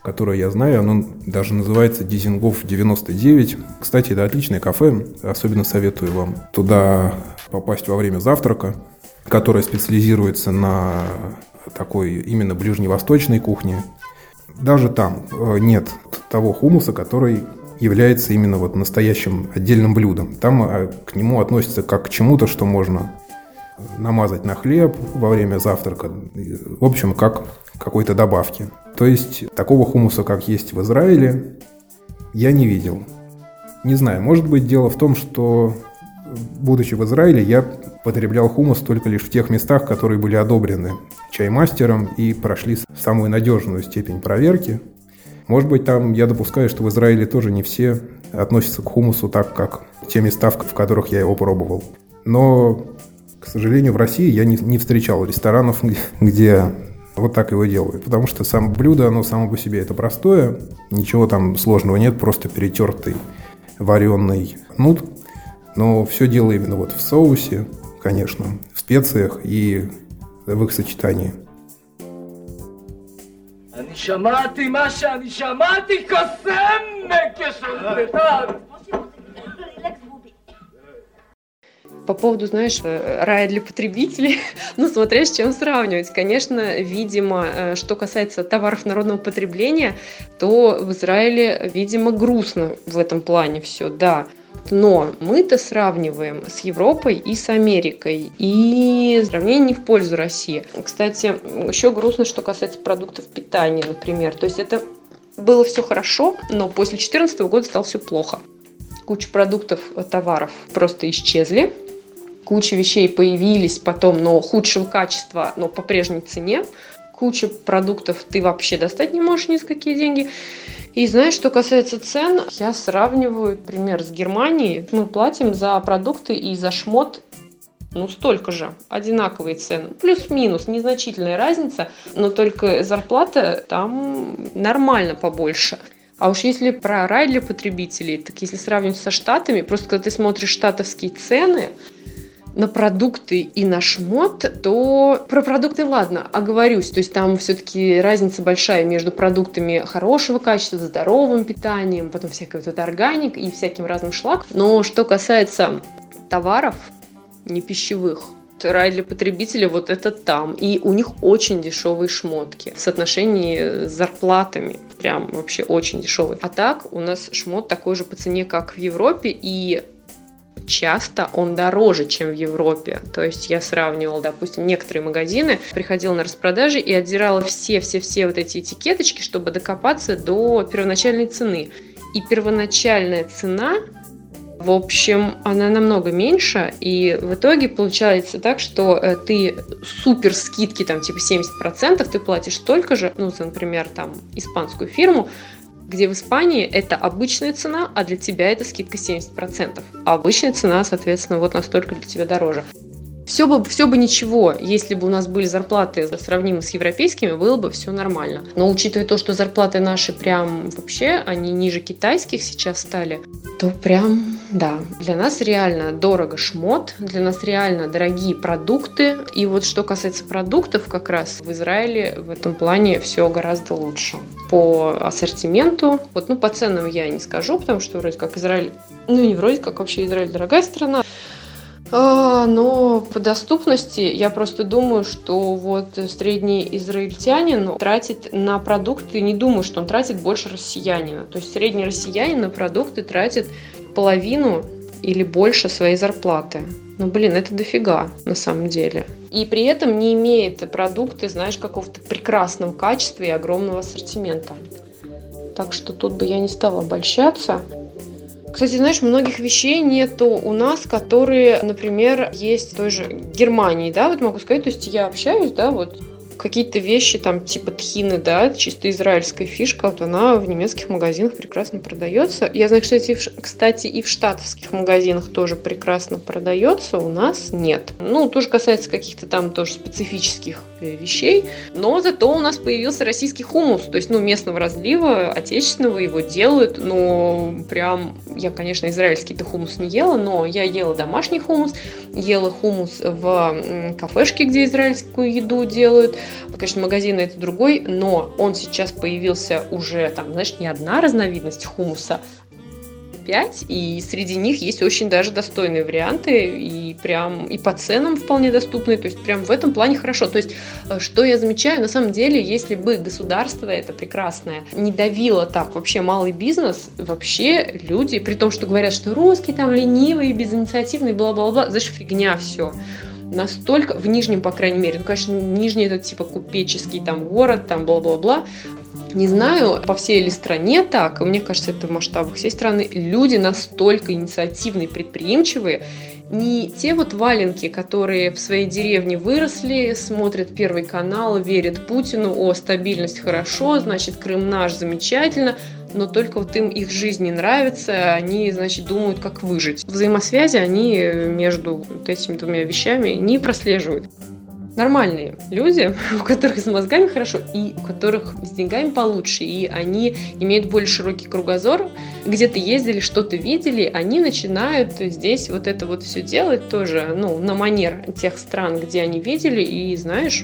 S6: которое я знаю, оно даже называется Дизингов 99. Кстати, это отличное кафе, особенно советую вам туда попасть во время завтрака, которое специализируется на такой именно ближневосточной кухне. Даже там э, нет того хумуса, который является именно вот настоящим отдельным блюдом. Там э, к нему относится как к чему-то, что можно намазать на хлеб во время завтрака. В общем, как какой-то добавки. То есть такого хумуса, как есть в Израиле, я не видел. Не знаю, может быть дело в том, что будучи в Израиле, я потреблял хумус только лишь в тех местах, которые были одобрены чаймастером и прошли самую надежную степень проверки. Может быть, там я допускаю, что в Израиле тоже не все относятся к хумусу так, как те места, в которых я его пробовал. Но, к сожалению, в России я не, не встречал ресторанов, где вот так его делают. Потому что само блюдо, оно само по себе это простое, ничего там сложного нет, просто перетертый вареный нут. Но все дело именно вот в соусе, конечно, в специях и в их сочетании.
S8: אני שמעתי מה שאני שמעתי, קוסם כשונדתיו.
S9: По поводу, знаешь, э, рая для потребителей, ну, смотря с чем сравнивать. Конечно, видимо, э, что касается товаров народного потребления, то в Израиле, видимо, грустно в этом плане все, да. Но мы-то сравниваем с Европой и с Америкой. И сравнение не в пользу России. Кстати, еще грустно, что касается продуктов питания, например. То есть это было все хорошо, но после 2014 года стало все плохо. Куча продуктов, товаров просто исчезли. Куча вещей появились потом, но худшего качества, но по прежней цене. Куча продуктов ты вообще достать не можешь ни за какие деньги. И знаешь, что касается цен, я сравниваю, например, с Германией. Мы платим за продукты и за шмот ну, столько же, одинаковые цены. Плюс-минус, незначительная разница, но только зарплата там нормально побольше. А уж если про рай для потребителей, так если сравнивать со Штатами, просто когда ты смотришь штатовские цены, на продукты и на шмот, то про продукты ладно, оговорюсь. То есть там все-таки разница большая между продуктами хорошего качества, здоровым питанием, потом всякой вот этой органик и всяким разным шлак. Но что касается товаров не пищевых, рай для потребителя вот это там. И у них очень дешевые шмотки в соотношении с зарплатами. Прям вообще очень дешевые. А так у нас шмот такой же по цене, как в Европе. И часто он дороже, чем в Европе. То есть я сравнивала, допустим, некоторые магазины, приходила на распродажи и отдирала все-все-все вот эти этикеточки, чтобы докопаться до первоначальной цены. И первоначальная цена в общем, она намного меньше, и в итоге получается так, что э, ты супер скидки, там, типа 70%, ты платишь столько же, ну, за, например, там, испанскую фирму, где в Испании это обычная цена, а для тебя это скидка 70%. А обычная цена, соответственно, вот настолько для тебя дороже. Все бы, все бы ничего, если бы у нас были зарплаты сравнимы с европейскими, было бы все нормально. Но учитывая то, что зарплаты наши прям вообще, они ниже китайских сейчас стали, то прям, да, для нас реально дорого шмот, для нас реально дорогие продукты. И вот что касается продуктов, как раз в Израиле в этом плане все гораздо лучше. По ассортименту, вот, ну, по ценам я не скажу, потому что вроде как Израиль, ну, не вроде как, вообще Израиль дорогая страна, но по доступности я просто думаю, что вот средний израильтянин тратит на продукты, не думаю, что он тратит больше россиянина. То есть средний россиянин на продукты тратит половину или больше своей зарплаты. Ну, блин, это дофига на самом деле. И при этом не имеет продукты, знаешь, какого-то прекрасного качества и огромного ассортимента. Так что тут бы я не стала обольщаться. Кстати, знаешь, многих вещей нету у нас, которые, например, есть в той же Германии, да, вот могу сказать, то есть я общаюсь, да, вот какие-то вещи там типа тхины, да, чисто израильская фишка, вот она в немецких магазинах прекрасно продается. Я знаю, кстати, в, кстати, и в штатовских магазинах тоже прекрасно продается, у нас нет. Ну, тоже касается каких-то там тоже специфических э, вещей, но зато у нас появился российский хумус, то есть, ну, местного разлива, отечественного его делают, но прям, я, конечно, израильский-то хумус не ела, но я ела домашний хумус, ела хумус в кафешке, где израильскую еду делают, Конечно, магазин это другой, но он сейчас появился уже, там, знаешь, не одна разновидность хумуса, 5, и среди них есть очень даже достойные варианты, и прям и по ценам вполне доступные, то есть прям в этом плане хорошо. То есть, э, что я замечаю, на самом деле, если бы государство это прекрасное не давило так вообще малый бизнес, вообще люди, при том, что говорят, что русские там ленивые, безинициативные, бла-бла-бла, знаешь, фигня все настолько, в Нижнем, по крайней мере, ну, конечно, Нижний это типа купеческий там город, там бла-бла-бла, Не знаю, по всей ли стране так, мне кажется, это в масштабах всей страны. Люди настолько инициативные, предприимчивые, не те вот валенки, которые в своей деревне выросли, смотрят Первый канал, верят Путину, о, стабильность хорошо, значит, Крым наш, замечательно, но только вот им их жизнь не нравится, они, значит, думают, как выжить. Взаимосвязи они между вот этими двумя вещами не прослеживают. Нормальные люди, у которых с мозгами хорошо и у которых с деньгами получше, и они имеют более широкий кругозор, где-то ездили, что-то видели, они начинают здесь вот это вот все делать тоже, ну, на манер тех стран, где они видели, и знаешь,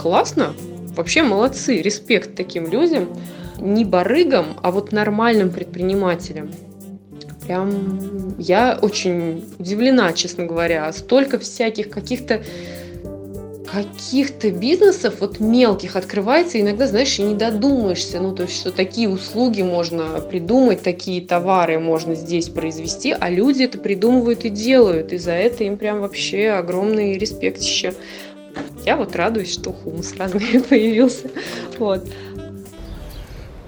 S9: классно, вообще молодцы, респект таким людям, не барыгам, а вот нормальным предпринимателям. Прям я очень удивлена, честно говоря. Столько всяких каких-то каких-то бизнесов вот мелких открывается, иногда, знаешь, и не додумаешься, ну, то есть, что такие услуги можно придумать, такие товары можно здесь произвести, а люди это придумывают и делают, и за это им прям вообще огромный респект еще. Я вот радуюсь, что хумус разный появился. Вот.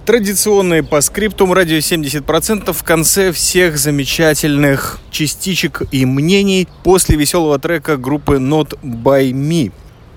S2: Традиционные по скриптум радио 70% в конце всех замечательных частичек и мнений после веселого трека группы Not By Me.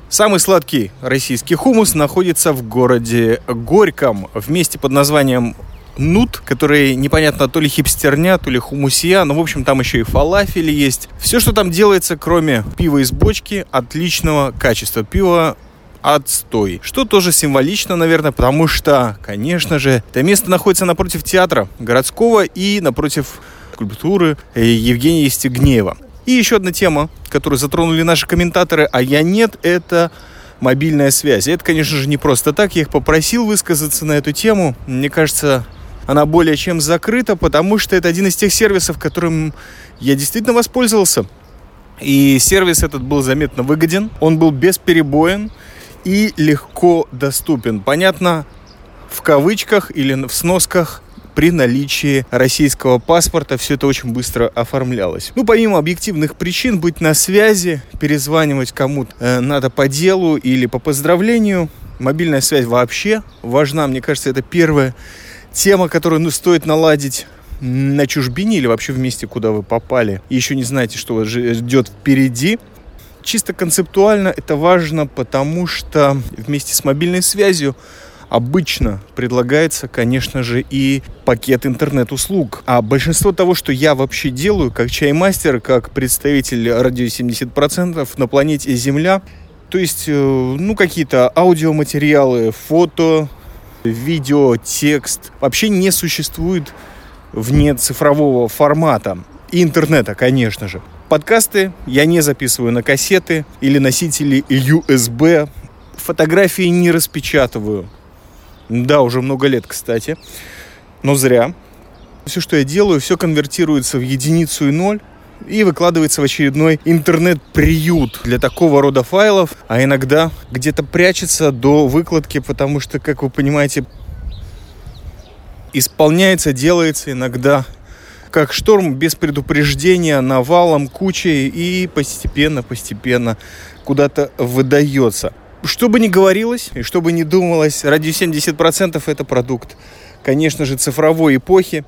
S2: Самый сладкий российский хумус находится в городе Горьком, в месте под названием Нут, который непонятно то ли хипстерня, то ли хумусия, но в общем там еще и фалафели есть. Все, что там делается, кроме пива из бочки, отличного качества. Пиво отстой. Что тоже символично, наверное, потому что, конечно же, это место находится напротив театра городского и напротив скульптуры Евгения Стегнеева. И еще одна тема, которую затронули наши комментаторы, а я нет, это мобильная связь. И это, конечно же, не просто так. Я их попросил высказаться на эту тему. Мне кажется, она более чем закрыта, потому что это один из тех сервисов, которым я действительно воспользовался. И сервис этот был заметно выгоден, он был бесперебоен и легко доступен. Понятно, в кавычках или в сносках при наличии российского паспорта все это очень быстро оформлялось. Ну, помимо объективных причин, быть на связи, перезванивать кому-то э, надо по делу или по поздравлению. Мобильная связь вообще важна. Мне кажется, это первая тема, которую ну, стоит наладить на чужбине или вообще в месте, куда вы попали, и еще не знаете, что вас ждет впереди. Чисто концептуально это важно, потому что вместе с мобильной связью обычно предлагается, конечно же, и пакет интернет-услуг. А большинство того, что я вообще делаю, как чаймастер, как представитель радио 70% на планете Земля, то есть, э, ну, какие-то аудиоматериалы, фото, видео, текст, вообще не существует вне цифрового формата. И интернета, конечно же. Подкасты я не записываю на кассеты или носители USB. Фотографии не распечатываю. Да, уже много лет, кстати. Но зря. Все, что я делаю, все конвертируется в единицу и ноль и выкладывается в очередной интернет-приют для такого рода файлов, а иногда где-то прячется до выкладки, потому что, как вы понимаете, исполняется, делается иногда как шторм без предупреждения, навалом, кучей и постепенно-постепенно куда-то выдается. Что бы ни говорилось и что бы ни думалось, радио 70% это продукт, конечно же, цифровой эпохи.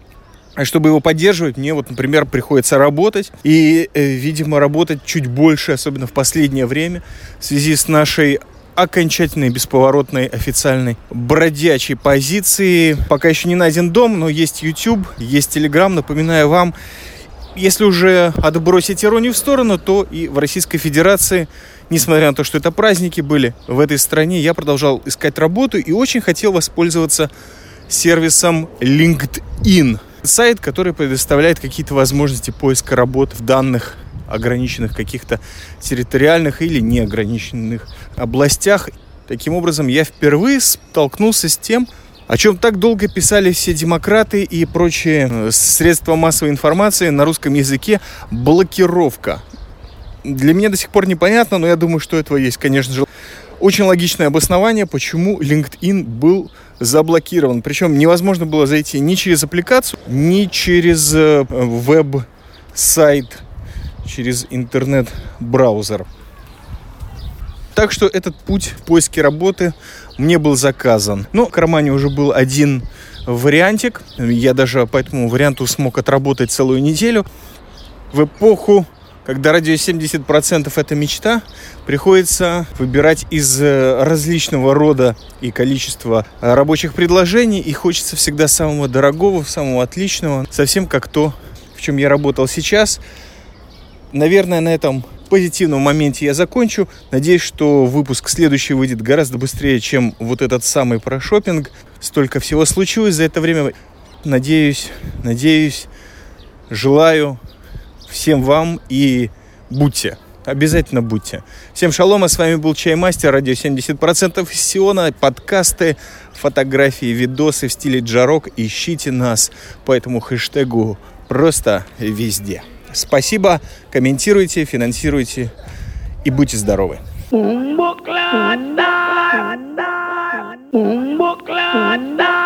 S2: А чтобы его поддерживать, мне вот, например, приходится работать. И, э, видимо, работать чуть больше, особенно в последнее время, в связи с нашей окончательной, бесповоротной, официальной бродячей позиции. Пока еще не найден дом, но есть YouTube, есть Telegram. Напоминаю вам, если уже отбросить иронию в сторону, то и в Российской Федерации несмотря на то, что это праздники были в этой стране, я продолжал искать работу и очень хотел воспользоваться сервисом LinkedIn. Сайт, который предоставляет какие-то возможности поиска работ в данных ограниченных каких-то территориальных или неограниченных областях. Таким образом, я впервые столкнулся с тем, о чем так долго писали все демократы и прочие э, средства массовой информации на русском языке – блокировка для меня до сих пор непонятно, но я думаю, что этого есть, конечно же. Очень логичное обоснование, почему LinkedIn был заблокирован. Причем невозможно было зайти ни через аппликацию, ни через э, веб-сайт, через интернет-браузер. Так что этот путь в поиске работы мне был заказан. Но в кармане уже был один вариантик. Я даже по этому варианту смог отработать целую неделю. В эпоху, когда радио 70% это мечта, приходится выбирать из э, различного рода и количества рабочих предложений. И хочется всегда самого дорогого, самого отличного. Совсем как то, в чем я работал сейчас. Наверное, на этом позитивном моменте я закончу. Надеюсь, что выпуск следующий выйдет гораздо быстрее, чем вот этот самый про шопинг. Столько всего случилось за это время. Надеюсь, надеюсь, желаю всем вам и будьте. Обязательно будьте. Всем шалом, а с вами был Чаймастер, радио 70% из Сиона, подкасты, фотографии, видосы в стиле джарок. Ищите нас по этому хэштегу просто везде. Спасибо, комментируйте, финансируйте и будьте здоровы.
S8: Un boclata, un boclata.